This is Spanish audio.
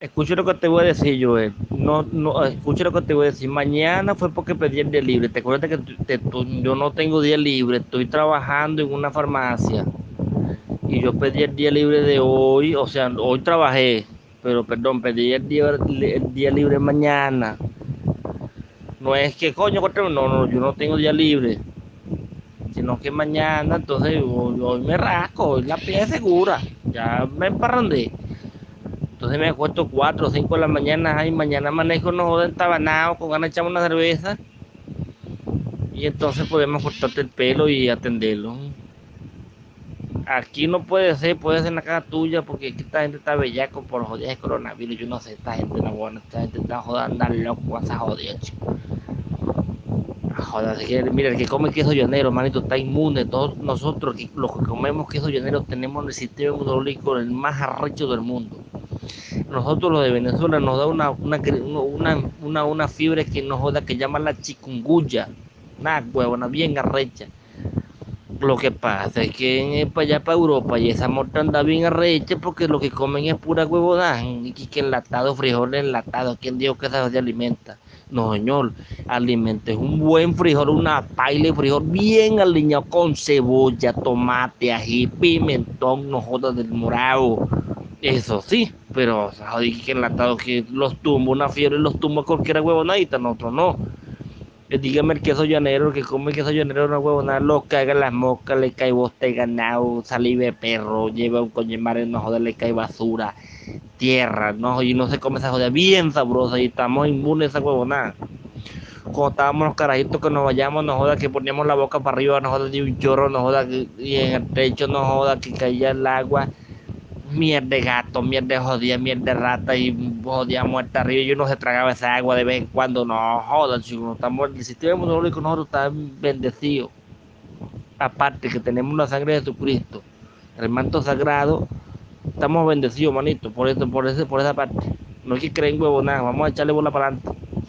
Escucha lo que te voy a decir, Joel. No, no, escucha lo que te voy a decir. Mañana fue porque pedí el día libre. Te acuerdas que te, yo no tengo día libre. Estoy trabajando en una farmacia. Y yo pedí el día libre de hoy. O sea, hoy trabajé. Pero perdón, pedí el día, libre mañana. No es que coño, no, no, yo no tengo día libre. Sino que mañana, entonces hoy, me rasco, hoy la pieza segura. Ya me emparrandé. Entonces me acuesto 4 o 5 de la mañana, ay, mañana manejo no joden tabanado, con ganas de echar una cerveza. Y entonces podemos cortarte el pelo y atenderlo. Aquí no puede ser, puede ser en la casa tuya, porque aquí esta gente está bellaco por joder de coronavirus. Yo no sé, esta gente no buena, esta gente está jodando andar loco esa jodida, chico. Joder, que, mira, el que come queso llanero, manito, está inmune. Todos nosotros, los que comemos queso llanero, tenemos el sistema inmunológico el más arrecho del mundo nosotros los de Venezuela nos da una, una, una, una, fiebre que nos joda, que llama la chikungunya, una huevona bien arrecha. Lo que pasa es que para allá, para Europa, y esa mortandad bien arrecha porque lo que comen es pura huevona, y que enlatado, frijoles enlatados, ¿quién dijo que eso se alimenta? No, señor, alimenta es un buen frijol, una paila de frijol bien alineado con cebolla, tomate, ají, pimentón, no jodas del morado eso sí, pero jodí que enlatado que los tumbo una fiebre los tumbo a cualquiera huevonadita, nosotros no. Eh, dígame el queso llanero, que come el queso llanero una huevonada, lo caga las moscas, le cae boste ganado, saliva de perro, lleva un coño mar, no joder, le cae basura, tierra, no, y no se come esa joda bien sabrosa y estamos inmunes a esa huevonada. Cuando estábamos los carajitos que nos vayamos, nos joda que poníamos la boca para arriba, nos joda de un chorro, nos joda y en el techo nos joda que caía el agua mierda de gato, mierda de jodida, rata y jodida muerta arriba y uno se tragaba esa agua de vez en cuando. No jodan, si uno está muerto. El sistema nosotros está bendecido. Aparte que tenemos la sangre de Jesucristo, el manto sagrado, estamos bendecidos, manito, por eso, por eso, por esa parte. No hay que creer en huevo nada, vamos a echarle bola para adelante.